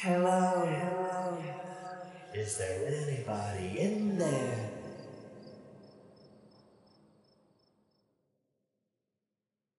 Hello. Hello. Is there anybody in there?